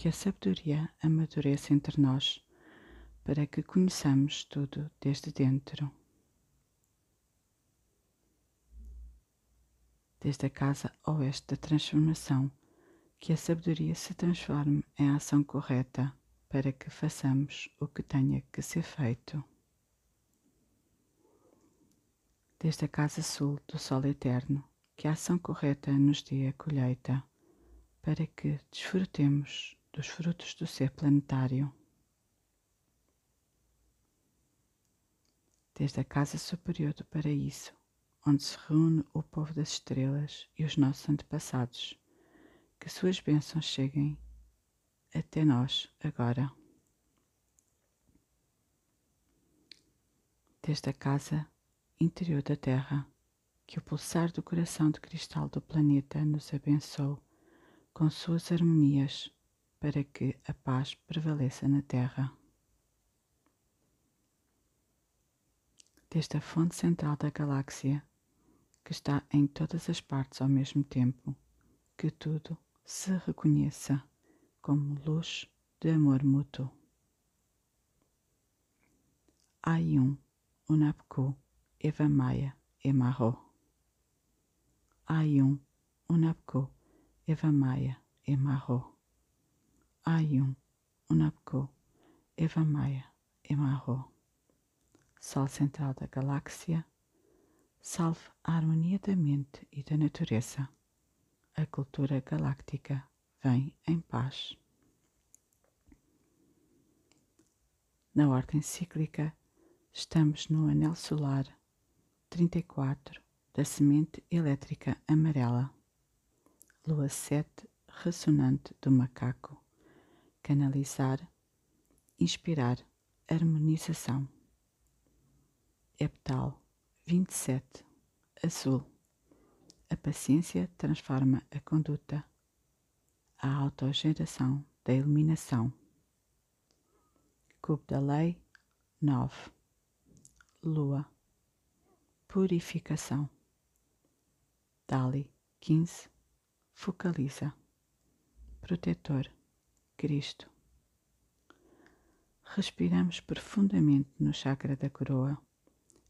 que a sabedoria amadureça entre nós, para que conheçamos tudo desde dentro. Desde a casa oeste da transformação, que a sabedoria se transforme em ação correta para que façamos o que tenha que ser feito. Desde a casa sul do sol eterno, que a ação correta nos dê a colheita, para que desfrutemos dos frutos do ser planetário. Desde a casa superior do paraíso, onde se reúne o povo das estrelas e os nossos antepassados, que suas bênçãos cheguem até nós agora. Desde a casa interior da Terra, que o pulsar do coração de cristal do planeta nos abençoe com suas harmonias para que a paz prevaleça na Terra. Desde a fonte central da galáxia, que está em todas as partes ao mesmo tempo, que tudo se reconheça como luz de amor mútuo. Ayum Unapku Eva Maia Emarro. Ayum Unapku Eva Maia Emarro. Ayum, Unapko, Eva Maia, Emarro. Sol central da galáxia, salve a harmonia da mente e da natureza. A cultura galáctica vem em paz. Na ordem cíclica, estamos no anel solar 34 da semente elétrica amarela, lua 7 ressonante do macaco canalizar, inspirar, harmonização. Heptal 27 Azul A paciência transforma a conduta. A autogeração da iluminação. Cubo da Lei 9 Lua Purificação. Dali 15 Focaliza. Protetor Cristo. Respiramos profundamente no chakra da coroa,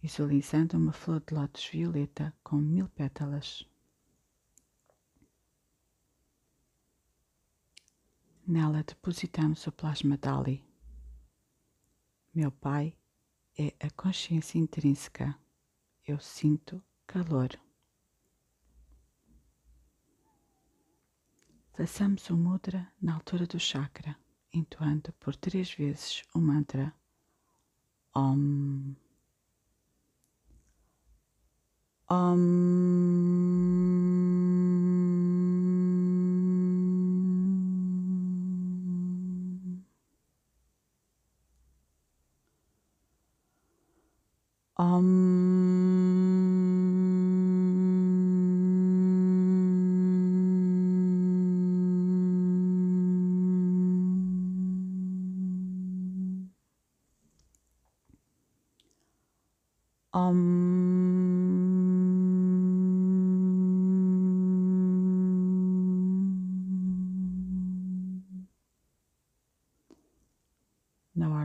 visualizando uma flor de lótus violeta com mil pétalas. Nela depositamos o plasma Dali. Meu Pai é a consciência intrínseca. Eu sinto calor. Façamos o mudra na altura do chakra, entoando por três vezes o mantra Om. Om. Om.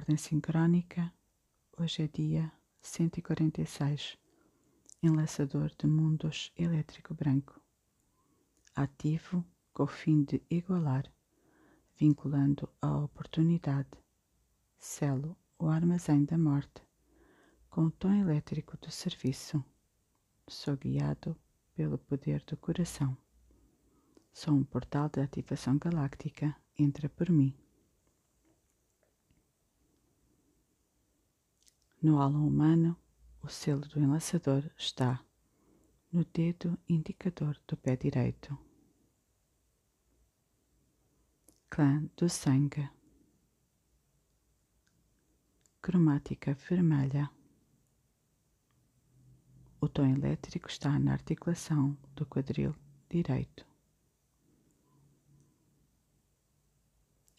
Ordem sincrónica, hoje é dia 146, enlaçador de mundos elétrico branco, ativo com o fim de igualar, vinculando a oportunidade, selo o armazém da morte com o tom elétrico do serviço. Sou guiado pelo poder do coração. Sou um portal de ativação galáctica. Entra por mim. No halo humano, o selo do enlaçador está no dedo indicador do pé direito. clã do sangue. Cromática vermelha. O tom elétrico está na articulação do quadril direito.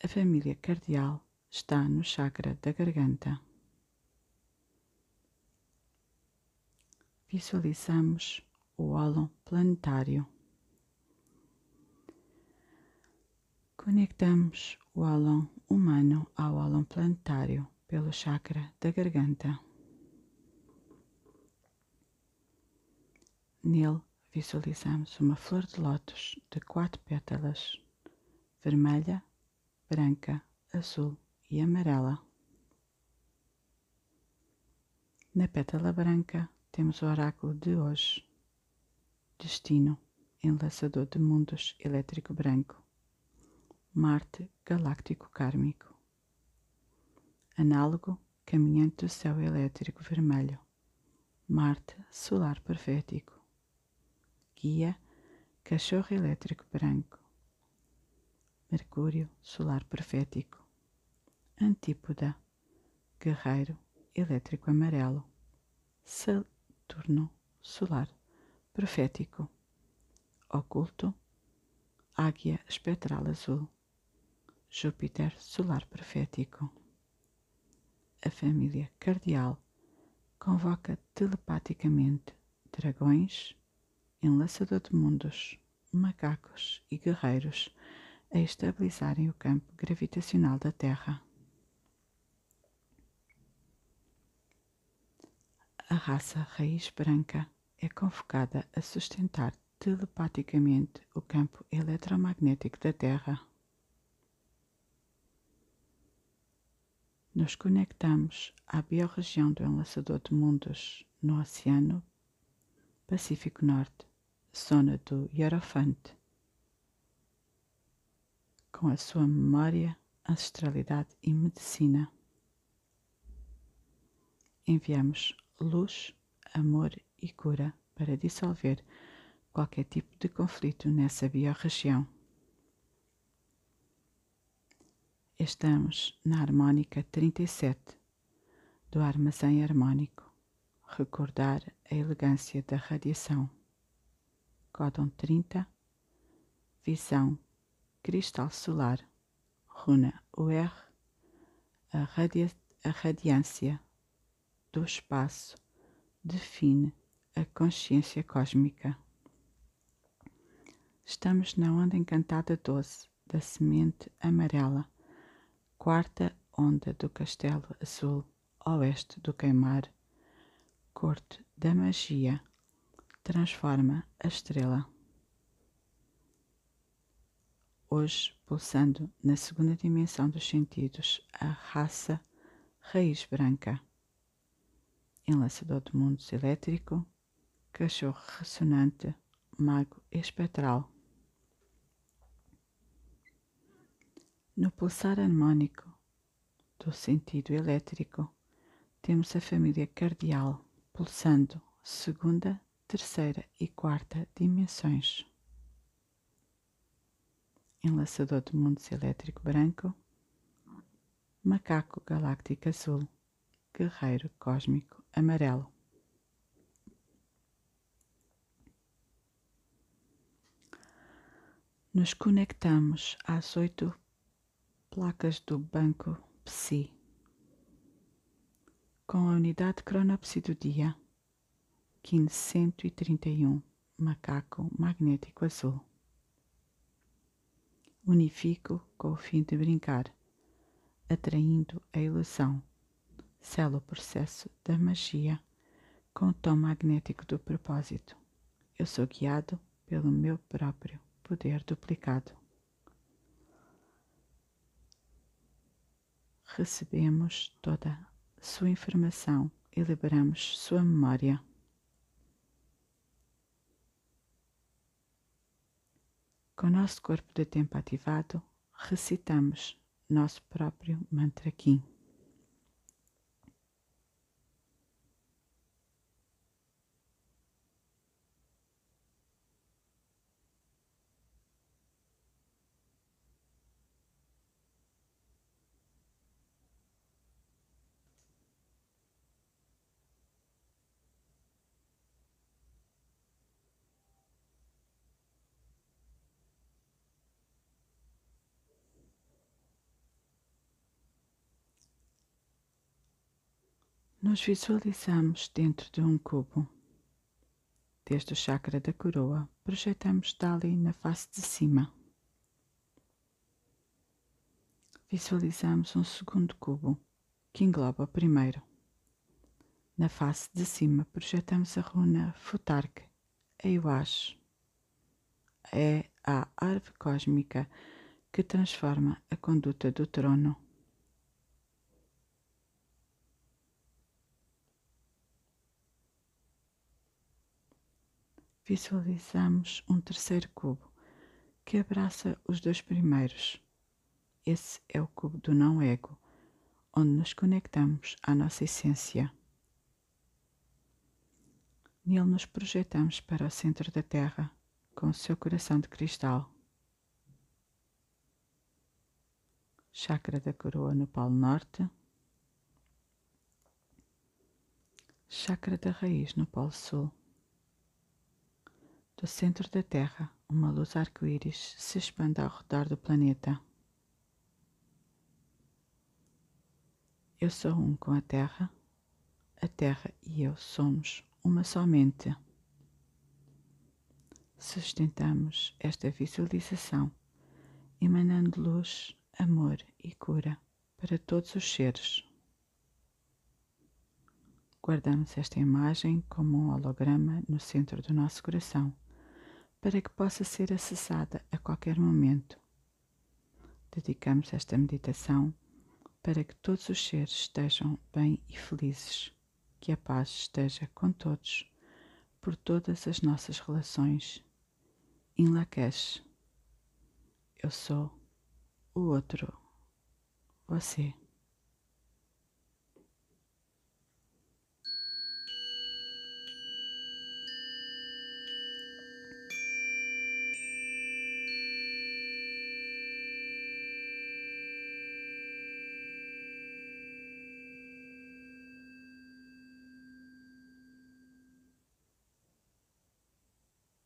A família cardial está no chakra da garganta. Visualizamos o ólon planetário. Conectamos o ólon humano ao ólon planetário pelo chakra da garganta. Nele visualizamos uma flor de lótus de quatro pétalas, vermelha, branca, azul e amarela. Na pétala branca temos o oráculo de hoje, destino, enlaçador de mundos elétrico branco, Marte galáctico kármico. Análogo caminhante do céu elétrico vermelho, Marte solar profético, guia cachorro elétrico branco, Mercúrio solar profético, Antípoda guerreiro elétrico amarelo, Saturno solar profético, oculto águia espectral azul, Júpiter solar profético a família cardial convoca telepaticamente dragões, enlaçador de mundos, macacos e guerreiros a estabilizarem o campo gravitacional da Terra. A raça raiz branca é convocada a sustentar telepaticamente o campo eletromagnético da Terra. nos conectamos à biorregião do enlaçador de mundos no Oceano Pacífico Norte, zona do Hierofante, com a sua memória, ancestralidade e medicina. Enviamos luz, amor e cura para dissolver qualquer tipo de conflito nessa biorregião. Estamos na harmónica 37 do armazém harmônico. Recordar a elegância da radiação. Códon 30. Visão. Cristal solar. Runa UR. A, radia a radiância do espaço define a consciência cósmica. Estamos na onda encantada doce da semente amarela quarta onda do Castelo Azul, oeste do Queimar, corte da magia, transforma a estrela. Hoje, pulsando na segunda dimensão dos sentidos, a raça raiz branca, enlaçador de mundos elétrico, cachorro ressonante, mago espectral. No pulsar harmônico do sentido elétrico, temos a família cardial pulsando segunda, terceira e quarta dimensões. Enlaçador de mundos elétrico branco, macaco galáctico azul, guerreiro cósmico amarelo. Nos conectamos às oito placas do banco PSI com a unidade cronopsi do dia 1531 macaco magnético azul. Unifico com o fim de brincar, atraindo a ilusão, selo o processo da magia com o tom magnético do propósito. Eu sou guiado pelo meu próprio poder duplicado. recebemos toda sua informação e liberamos sua memória. Com nosso corpo de tempo ativado, recitamos nosso próprio mantra Kim. Nos visualizamos dentro de um cubo. Desde o chakra da coroa, projetamos dali na face de cima. Visualizamos um segundo cubo que engloba o primeiro. Na face de cima, projetamos a runa Futark, a Iwash. É a árvore cósmica que transforma a conduta do trono. Visualizamos um terceiro cubo que abraça os dois primeiros. Esse é o cubo do não-ego, onde nos conectamos à nossa essência. Nele nos projetamos para o centro da Terra com o seu coração de cristal. Chakra da coroa no Polo Norte. Chakra da raiz no Polo Sul. Do centro da Terra, uma luz arco-íris se expande ao redor do planeta. Eu sou um com a Terra, a Terra e eu somos uma somente. Sustentamos esta visualização, emanando luz, amor e cura para todos os seres. Guardamos esta imagem como um holograma no centro do nosso coração para que possa ser acessada a qualquer momento. Dedicamos esta meditação para que todos os seres estejam bem e felizes, que a paz esteja com todos, por todas as nossas relações. Em Lakesh, eu sou o outro, você.